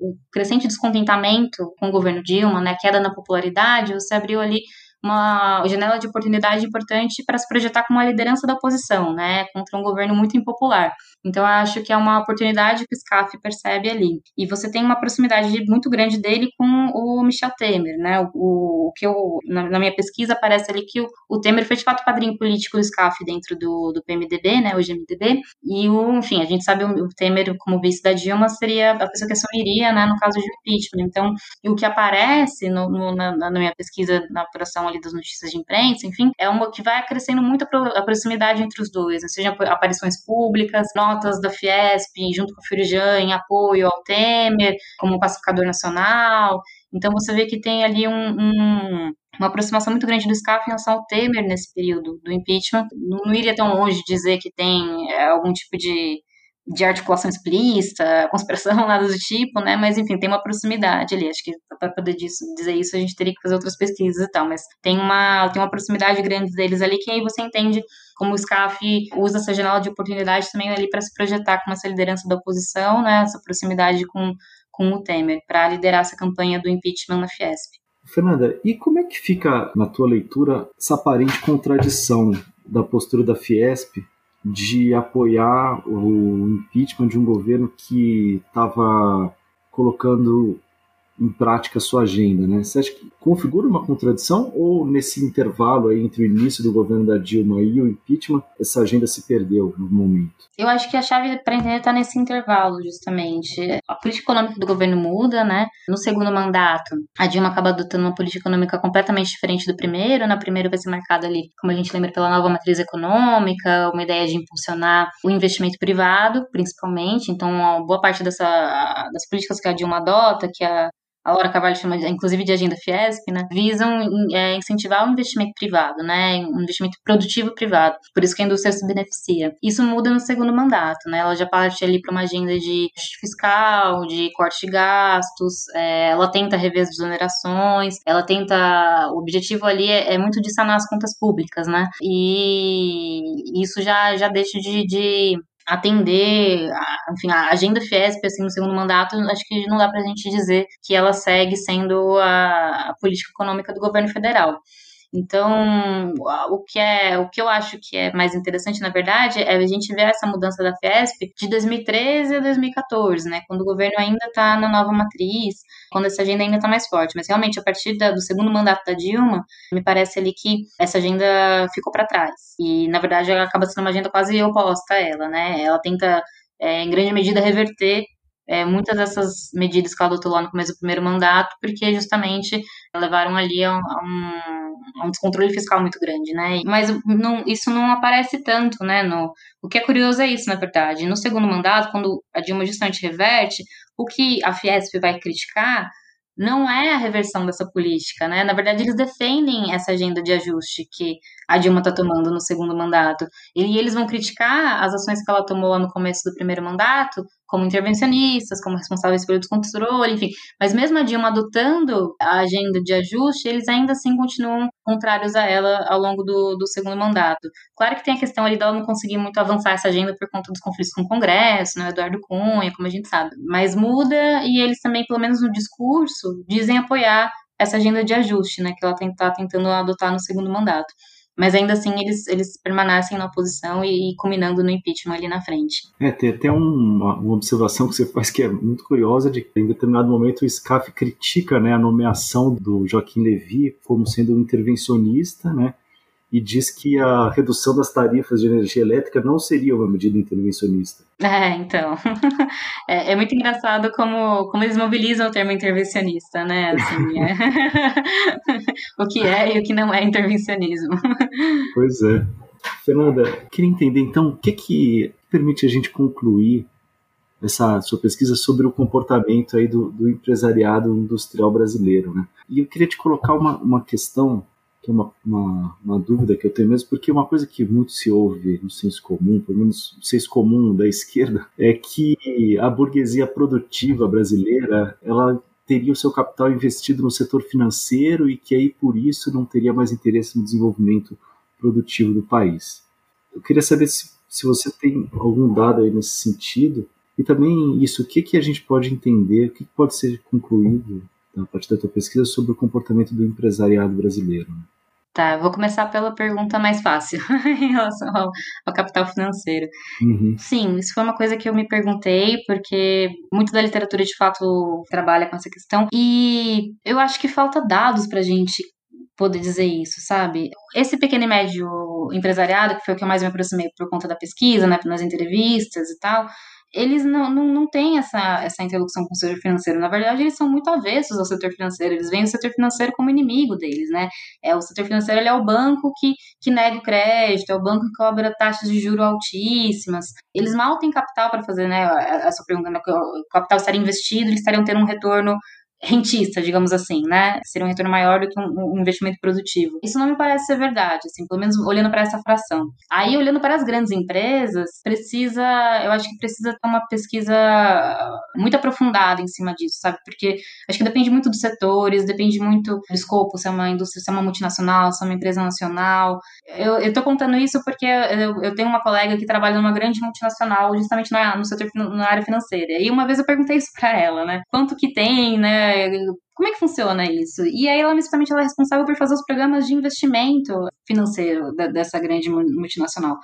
C: o crescente descontentamento com o governo Dilma, né, queda na popularidade, você abriu ali uma janela de oportunidade importante para se projetar como uma liderança da oposição, né, contra um governo muito impopular. Então, eu acho que é uma oportunidade que o SCAF percebe ali. E você tem uma proximidade muito grande dele com o Michel Temer, né, o, o que eu, na, na, minha pesquisa, aparece ali que o, o, Temer foi de fato padrinho político do SCAF dentro do, do PMDB, né, hoje MDB, e o, enfim, a gente sabe o, o Temer como vice da Dilma seria a pessoa que assumiria, né, no caso de impeachment. Então, o que aparece no, no, na, na minha pesquisa, na apuração ali das notícias de imprensa, enfim, é uma que vai crescendo muito a proximidade entre os dois, né? seja aparições públicas, notas da Fiesp junto com o Firijan em apoio ao Temer, como pacificador nacional. Então você vê que tem ali um, um uma aproximação muito grande do SCAF em relação ao Temer nesse período do impeachment. Não, não iria tão longe dizer que tem é, algum tipo de de articulação explícita, conspiração, nada do tipo, né? Mas enfim, tem uma proximidade ali. Acho que para poder disso, dizer isso a gente teria que fazer outras pesquisas e tal, mas tem uma, tem uma proximidade grande deles ali que aí você entende como o SCAF usa essa janela de oportunidade também ali para se projetar como essa liderança da oposição, né? Essa proximidade com, com o Temer, para liderar essa campanha do impeachment na Fiesp.
A: Fernanda, e como é que fica, na tua leitura, essa aparente contradição da postura da Fiesp de apoiar o impeachment de um governo que estava colocando em prática a sua agenda, né? Você acha que configura uma contradição ou nesse intervalo aí entre o início do governo da Dilma e o impeachment, essa agenda se perdeu no momento?
C: Eu acho que a chave para entender está nesse intervalo, justamente. A política econômica do governo muda, né? No segundo mandato, a Dilma acaba adotando uma política econômica completamente diferente do primeiro. Na primeira vai ser marcada ali, como a gente lembra, pela nova matriz econômica, uma ideia de impulsionar o investimento privado, principalmente. Então, boa parte dessa, das políticas que a Dilma adota, que a a Laura Carvalho chama, inclusive, de agenda Fiesp, né, visam é, incentivar o investimento privado, né, um investimento produtivo privado. Por isso que a indústria se beneficia. Isso muda no segundo mandato, né, ela já parte ali para uma agenda de fiscal, de corte de gastos, é, ela tenta rever as desonerações, ela tenta, o objetivo ali é, é, muito de sanar as contas públicas, né, e isso já, já deixa de, de atender, enfim, a agenda Fiesp, assim, no segundo mandato, acho que não dá para a gente dizer que ela segue sendo a, a política econômica do governo federal. Então, o que é, o que eu acho que é mais interessante, na verdade, é a gente ver essa mudança da Fiesp de 2013 a 2014, né, quando o governo ainda está na nova matriz, quando essa agenda ainda está mais forte. Mas realmente, a partir da, do segundo mandato da Dilma, me parece ali que essa agenda ficou para trás. E, na verdade, ela acaba sendo uma agenda quase oposta a ela, né? Ela tenta, é, em grande medida, reverter é, muitas dessas medidas que ela adotou lá no começo do primeiro mandato, porque justamente levaram ali a, a um um descontrole fiscal muito grande, né? Mas não, isso não aparece tanto, né? No, o que é curioso é isso, na verdade. No segundo mandato, quando a Dilma justamente reverte, o que a Fiesp vai criticar não é a reversão dessa política, né? Na verdade, eles defendem essa agenda de ajuste que a Dilma está tomando no segundo mandato. E eles vão criticar as ações que ela tomou lá no começo do primeiro mandato, como intervencionistas, como responsáveis pelo descontrole, enfim. Mas mesmo a Dilma adotando a agenda de ajuste, eles ainda assim continuam contrários a ela ao longo do, do segundo mandato. Claro que tem a questão ali dela não conseguir muito avançar essa agenda por conta dos conflitos com o Congresso, né, Eduardo Cunha, como a gente sabe. Mas muda e eles também, pelo menos no discurso, dizem apoiar essa agenda de ajuste, né, que ela está tentando adotar no segundo mandato. Mas ainda assim eles, eles permanecem na oposição e, e culminando no impeachment ali na frente.
A: É, tem até uma, uma, observação que você faz que é muito curiosa, de que em determinado momento o SCAF critica né, a nomeação do Joaquim Levy como sendo um intervencionista, né? E diz que a redução das tarifas de energia elétrica não seria uma medida intervencionista.
C: É, então. É, é muito engraçado como, como eles mobilizam o termo intervencionista, né? Assim, é. o que é e o que não é intervencionismo.
A: Pois é. Fernanda, queria entender então o que, que permite a gente concluir essa sua pesquisa sobre o comportamento aí do, do empresariado industrial brasileiro, né? E eu queria te colocar uma, uma questão que é uma, uma, uma, dúvida que eu tenho mesmo, porque uma coisa que muito se ouve no senso comum, pelo menos no senso comum da esquerda, é que a burguesia produtiva brasileira, ela teria o seu capital investido no setor financeiro e que aí por isso não teria mais interesse no desenvolvimento produtivo do país. Eu queria saber se, se você tem algum dado aí nesse sentido e também isso, o que, que a gente pode entender, o que pode ser concluído a partir da tua pesquisa sobre o comportamento do empresariado brasileiro. Né?
C: Tá, vou começar pela pergunta mais fácil em relação ao, ao capital financeiro. Uhum. Sim, isso foi uma coisa que eu me perguntei, porque muito da literatura de fato trabalha com essa questão, e eu acho que falta dados para a gente poder dizer isso, sabe? Esse pequeno e médio empresariado, que foi o que eu mais me aproximei por conta da pesquisa, né, nas entrevistas e tal, eles não, não, não têm essa, essa interlocução com o setor financeiro. Na verdade, eles são muito avessos ao setor financeiro. Eles veem o setor financeiro como inimigo deles, né? É, o setor financeiro é o banco que, que nega o crédito, é o banco que cobra taxas de juro altíssimas. Eles mal têm capital para fazer, né? Essa pergunta, né? o capital estaria investido, eles estariam tendo um retorno rentista, digamos assim, né? Seria um retorno maior do que um, um, investimento produtivo. Isso não me parece ser verdade, assim, pelo menos olhando para essa fração. Aí, olhando para as grandes empresas, precisa, eu acho que precisa ter uma pesquisa muito aprofundada em cima disso, sabe? Porque acho que depende muito dos setores, depende muito do escopo, se é uma indústria, se é uma multinacional, se é uma empresa nacional. Eu, eu tô contando isso porque eu, eu tenho uma colega que trabalha numa grande multinacional, justamente na, no setor, na área financeira. E uma vez eu perguntei isso para ela, né? Quanto que tem, né? Como é que funciona isso? E aí ela, principalmente, ela é responsável por fazer os programas de investimento financeiro dessa grande multinacional.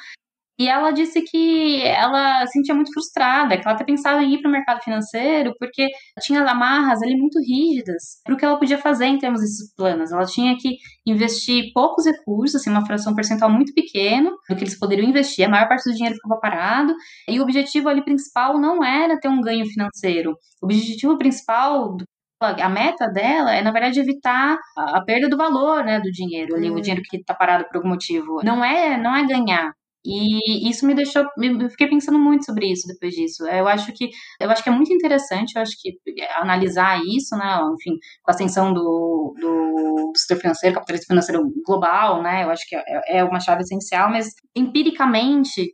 C: E ela disse que ela se sentia muito frustrada, que ela até pensava em ir para o mercado financeiro porque tinha amarras ali muito rígidas para o que ela podia fazer em termos desses planos. Ela tinha que investir poucos recursos, assim, uma fração percentual muito pequena do que eles poderiam investir, a maior parte do dinheiro ficava parado, e o objetivo ali principal não era ter um ganho financeiro. O objetivo principal a meta dela é, na verdade, evitar a, perda do valor, né, do dinheiro, ali, hum. o dinheiro que está parado por algum motivo. Não é, não é ganhar. E isso me deixou, eu fiquei pensando muito sobre isso depois disso. Eu acho que, eu acho que é muito interessante, eu acho que analisar isso, né, enfim, com a ascensão do, do setor financeiro, capitalismo financeiro global, né, eu acho que é, é uma chave essencial, mas empiricamente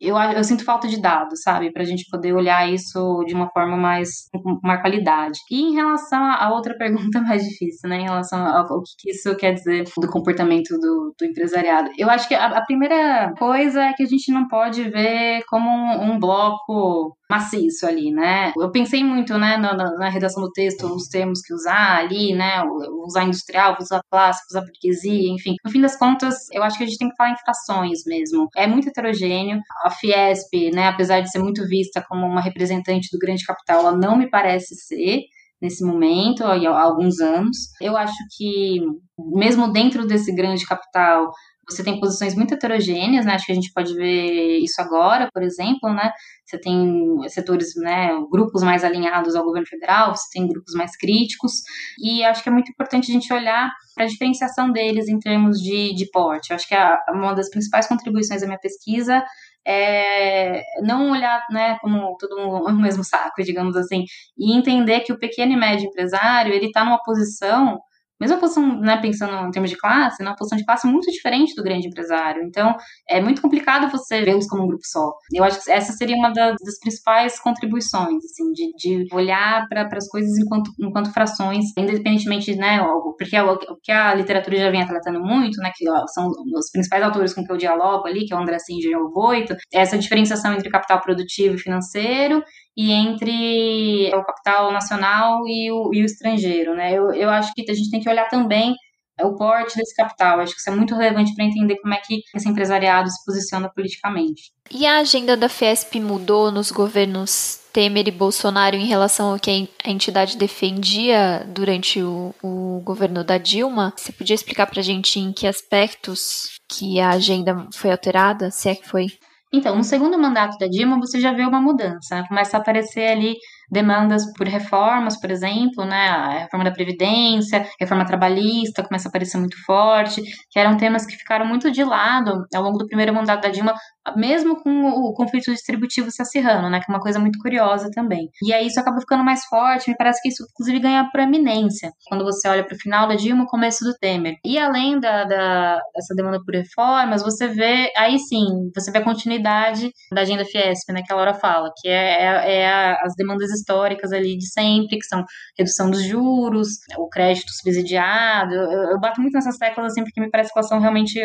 C: eu, eu sinto falta de dados, sabe? Para a gente poder olhar isso de uma forma mais, com maior qualidade. E em relação à outra pergunta mais difícil, né? Em relação ao, ao que isso quer dizer do comportamento do, do empresariado. Eu acho que a, a, primeira coisa é que a gente não pode ver como um, um bloco maciço ali, né? Eu pensei muito, né, na, na, redação do texto, os termos que usar ali, né? Usar industrial, usar clássico, usar burguesia, enfim. No fim das contas, eu acho que a gente tem que falar em frações mesmo. É muito heterogêneo. A Fiesp, né, apesar de ser muito vista como uma representante do grande capital, ela não me parece ser nesse momento, há alguns anos. Eu acho que, mesmo dentro desse grande capital, você tem posições muito heterogêneas, né? Acho que a gente pode ver isso agora, por exemplo, né? Você tem setores, né, grupos mais alinhados ao governo federal, você tem grupos mais críticos, e acho que é muito importante a gente olhar para a diferenciação deles em termos de, de porte. Eu acho que a, uma das principais contribuições da minha pesquisa é não olhar né, como todo mundo no mesmo saco, digamos assim, e entender que o pequeno e médio empresário ele está numa posição mesma posição, né, pensando em termos de classe, né, uma posição de classe muito diferente do grande empresário. Então, é muito complicado você vê-los como um grupo só. Eu acho que essa seria uma das, das principais contribuições, assim, de, de olhar para as coisas enquanto, enquanto frações, independentemente, né, porque é o, o que a literatura já vem tratando muito, né, que ó, são os principais autores com que eu dialogo ali, que é o André Singer e o Boito, essa diferenciação entre capital produtivo e financeiro e entre o capital nacional e o, e o estrangeiro, né? Eu, eu acho que a gente tem que olhar também o porte desse capital. Acho que isso é muito relevante para entender como é que esse empresariado se posiciona politicamente.
B: E a agenda da Fiesp mudou nos governos Temer e Bolsonaro em relação ao que a entidade defendia durante o, o governo da Dilma? Você podia explicar para a gente em que aspectos que a agenda foi alterada, se é que foi?
C: Então, no segundo mandato da Dilma, você já vê uma mudança. Né? Começa a aparecer ali demandas por reformas, por exemplo, né, a reforma da Previdência, reforma trabalhista começa a aparecer muito forte, que eram temas que ficaram muito de lado ao longo do primeiro mandato da Dilma, mesmo com o conflito distributivo se acirrando, né, que é uma coisa muito curiosa também. E aí isso acaba ficando mais forte, me parece que isso inclusive ganha proeminência quando você olha para o final da Dilma, começo do Temer. E além da, da, dessa demanda por reformas, você vê, aí sim, você vê a continuidade da agenda Fiesp, né, que a Laura fala, que é, é, é as demandas históricas ali de sempre, que são redução dos juros, o crédito subsidiado. Eu, eu bato muito nessas teclas assim, porque me parece que elas são realmente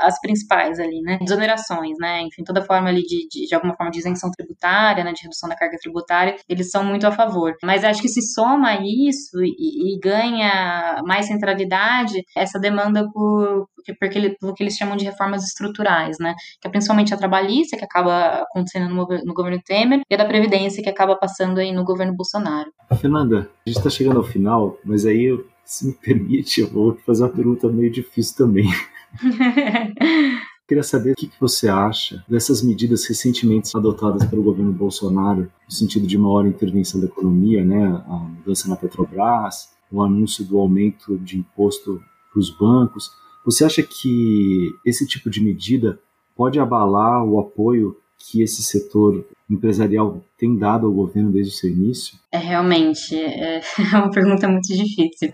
C: as principais ali, né? Desonerações, né? Enfim, toda forma ali de, de, de alguma forma de isenção tributária, né? De redução da carga tributária, eles são muito a favor. Mas acho que se soma isso e, e ganha mais centralidade essa demanda por, porque, pelo que eles chamam de reformas estruturais, né? Que é principalmente a trabalhista, que acaba acontecendo no, no governo Temer, e a da Previdência, que acaba passando aí no governo Bolsonaro.
A: Fernanda, a gente está chegando ao final, mas aí, se me permite, eu vou fazer uma pergunta meio difícil também. Queria saber o que você acha dessas medidas recentemente adotadas pelo governo Bolsonaro, no sentido de maior intervenção da economia, né? a mudança na Petrobras, o anúncio do aumento de imposto para os bancos. Você acha que esse tipo de medida pode abalar o apoio que esse setor empresarial tem dado ao governo desde o seu início?
C: É realmente é uma pergunta muito difícil.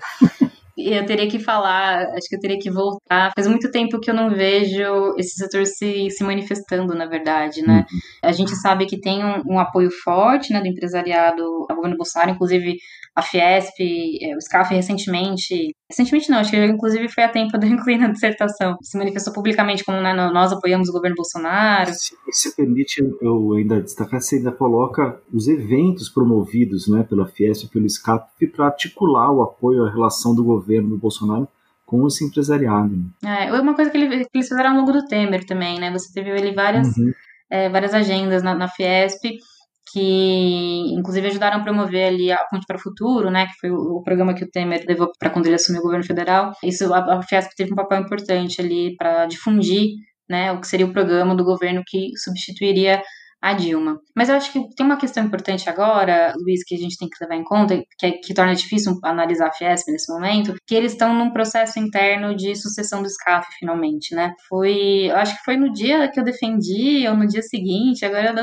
C: Eu teria que falar, acho que eu teria que voltar. Faz muito tempo que eu não vejo esse setor se, se manifestando, na verdade, né? Uhum. A gente sabe que tem um, um, apoio forte né, do empresariado ao governo Bolsonaro, inclusive a Fiesp, é, o SCAF recentemente, recentemente não, acho que inclusive foi a tempo de eu incluir na dissertação, se manifestou publicamente como né, nós apoiamos o governo Bolsonaro.
A: Se, se permite eu ainda destacar, você ainda coloca os eventos promovidos né, pela Fiesp e pelo SCAF para articular o apoio à relação do governo do Bolsonaro com esse empresariado.
C: Né? É, uma coisa que, ele, que, eles fizeram ao longo do Temer também, né? Você teve ali várias, uhum. é, várias agendas na, na Fiesp, que inclusive ajudaram a promover ali a Ponte para o Futuro, né, que foi o, programa que o Temer levou para quando ele assumiu o governo federal. Isso a, a Fiesp teve um papel importante ali para difundir, né, o que seria o programa do governo que substituiria a Dilma. Mas eu acho que tem uma questão importante agora, Luiz, que a gente tem que levar em conta, que, é, que torna difícil analisar a Fiesp nesse momento, que eles estão num processo interno de sucessão do SCAF, finalmente, né? Foi, eu acho que foi no dia que eu defendi, ou no dia seguinte, agora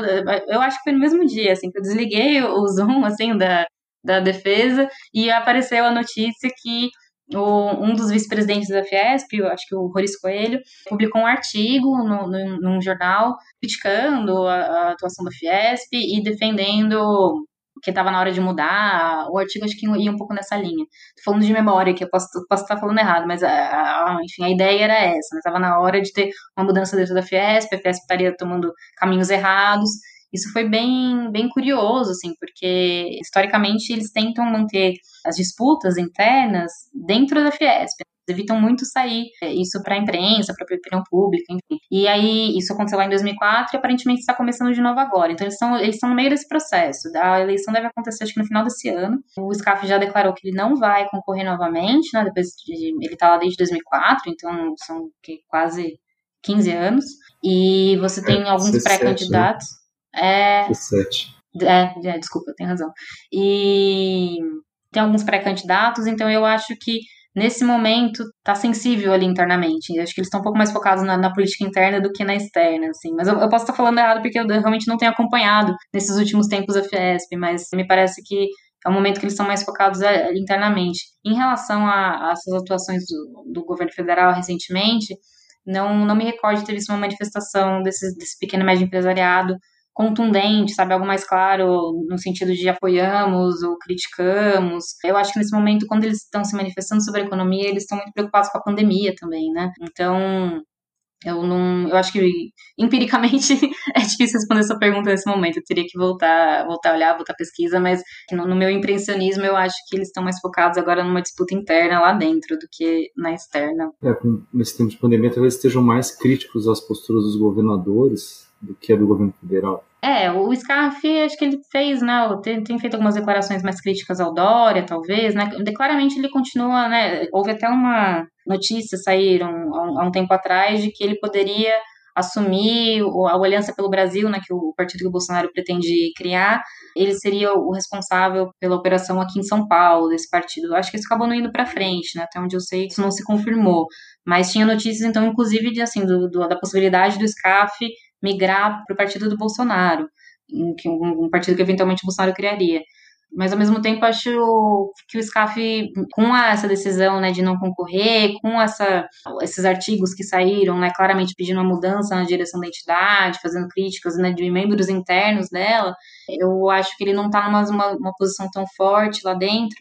C: eu, acho que foi no mesmo dia, assim, que eu desliguei o Zoom, assim, da, da defesa, e apareceu a notícia que o, um dos vice-presidentes da Fiesp, acho que o Boris Coelho, publicou um artigo no, no, num jornal criticando a, a, atuação da Fiesp e defendendo que estava na hora de mudar. O artigo acho que ia um pouco nessa linha. Tô falando de memória, que eu posso, estar falando errado, mas a, a, enfim, a ideia era essa. Estava né? na hora de ter uma mudança dentro da Fiesp, a Fiesp estaria tomando caminhos errados. Isso foi bem, bem curioso, assim, porque historicamente eles tentam manter as disputas internas dentro da Fiesp. Eles evitam muito sair é, isso para a imprensa, para a opinião pública, enfim. E aí, isso aconteceu lá em 2004 e aparentemente está começando de novo agora. Então, eles estão eles no meio desse processo. A eleição deve acontecer, acho que no final desse ano. O SCAF já declarou que ele não vai concorrer novamente, né? Depois de, ele está lá desde 2004, então são que, quase 15 anos. E você tem é, alguns pré-candidatos. Né? É.
A: 17.
C: É, é, desculpa, tem razão. E tem alguns pré-candidatos, então eu acho que nesse momento, está sensível ali internamente. Acho que eles estão um pouco mais focados na, na, política interna do que na externa, assim. Mas eu, eu posso estar falando errado porque eu realmente não tenho acompanhado nesses últimos tempos a Fiesp, mas me parece que é o momento que eles estão mais focados é, internamente. Em relação a, a essas atuações do, do, governo federal recentemente, não, não me recordo de ter visto uma manifestação desse, desse pequeno e médio empresariado contundente, sabe? Algo mais claro no sentido de apoiamos ou criticamos. Eu acho que nesse momento, quando eles estão se manifestando sobre a economia, eles estão muito preocupados com a pandemia também, né? Então, eu não, eu acho que empiricamente é difícil responder essa pergunta nesse momento. Eu teria que voltar, voltar a olhar, voltar a pesquisa, mas no, no meu impressionismo eu acho que eles estão mais focados agora numa disputa interna lá dentro do que na externa.
A: É, nesse tempo de pandemia talvez estejam mais críticos às posturas dos governadores do que a do governo federal.
C: É, o Scarf, acho que ele fez, né, tem, tem, feito algumas declarações mais críticas ao Dória, talvez, né, claramente ele continua, né, houve até uma notícia, saíram um, há um tempo atrás, de que ele poderia assumir a Aliança pelo Brasil, né, que o partido que o Bolsonaro pretende criar, ele seria o responsável pela operação aqui em São Paulo, desse partido. Acho que isso acabou não indo para frente, né, até onde eu sei, isso não se confirmou. Mas tinha notícias, então, inclusive, de, assim, do, do, da possibilidade do SCAF migrar para o partido do Bolsonaro, um, um partido que eventualmente o Bolsonaro criaria. Mas ao mesmo tempo acho que o SCAF, com essa decisão né, de não concorrer, com essa, esses artigos que saíram, né, claramente pedindo uma mudança na direção da entidade, fazendo críticas né, de membros internos dela, eu acho que ele não está numa uma, uma posição tão forte lá dentro.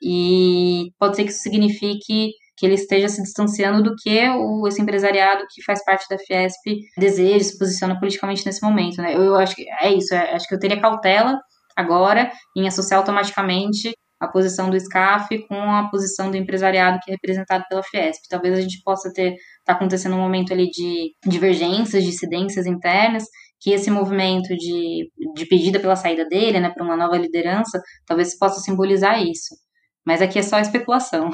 C: E pode ser que isso signifique que ele esteja se distanciando do que o, esse empresariado que faz parte da Fiesp deseja, se posiciona politicamente nesse momento, né? Eu, eu acho que é isso, é, acho que eu teria cautela agora em associar automaticamente a posição do SCAF com a posição do empresariado que é representado pela Fiesp. Talvez a gente possa ter tá acontecendo um momento ali de divergências, dissidências internas, que esse movimento de, de pedida pela saída dele, né, para uma nova liderança, talvez possa simbolizar isso. Mas aqui é só especulação.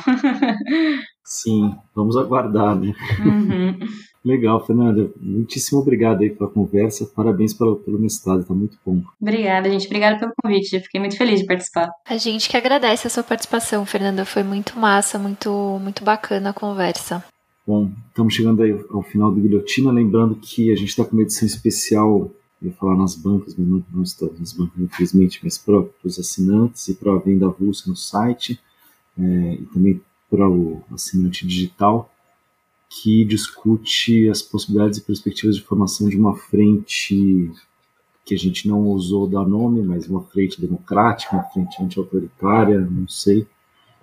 A: Sim, vamos aguardar, né?
C: Uhum.
A: Legal, Fernanda. Muitíssimo obrigado aí pela conversa. Parabéns pelo, pelo mestrado, tá muito bom.
C: Obrigada, gente. Obrigada pelo convite. Fiquei muito feliz de participar.
B: A gente que agradece a sua participação, Fernanda. Foi muito massa, muito, muito bacana a conversa.
A: Bom, estamos chegando aí ao final do Guilhotina. Lembrando que a gente está com uma edição especial eu ia falar nas bancas, mas não, não está nas bancas, infelizmente, mas para os assinantes e para a venda avulsa no site, é, e também para o assinante digital, que discute as possibilidades e perspectivas de formação de uma frente que a gente não ousou dar nome, mas uma frente democrática, uma frente anti-autoritária, não sei,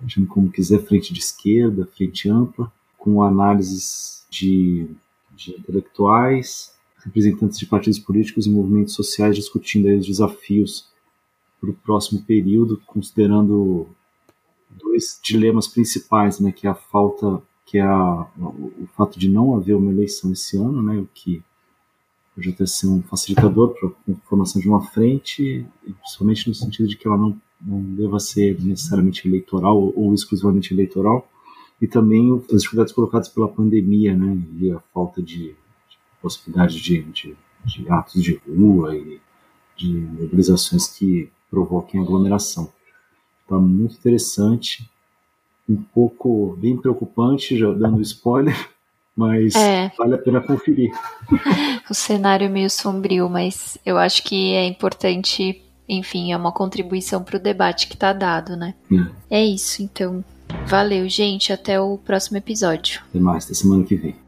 A: chame como quiser, frente de esquerda, frente ampla, com análises de, de intelectuais, representantes de partidos políticos e movimentos sociais discutindo os desafios para o próximo período, considerando dois dilemas principais, né, que é a falta, que é a, o fato de não haver uma eleição esse ano, né, o que pode até ser um facilitador para a formação de uma frente, principalmente no sentido de que ela não, não deva ser necessariamente eleitoral ou, exclusivamente eleitoral, e também as dificuldades colocadas pela pandemia, né, e a falta de possibilidade de, de, de atos de rua e de mobilizações que provoquem aglomeração. Está muito interessante, um pouco bem preocupante, já dando spoiler, mas é. vale a pena conferir.
B: o cenário é meio sombrio, mas eu acho que é importante, enfim, é uma contribuição para o debate que está dado, né? É. é isso, então. Valeu, gente. Até o próximo episódio.
A: Até mais, até semana que vem.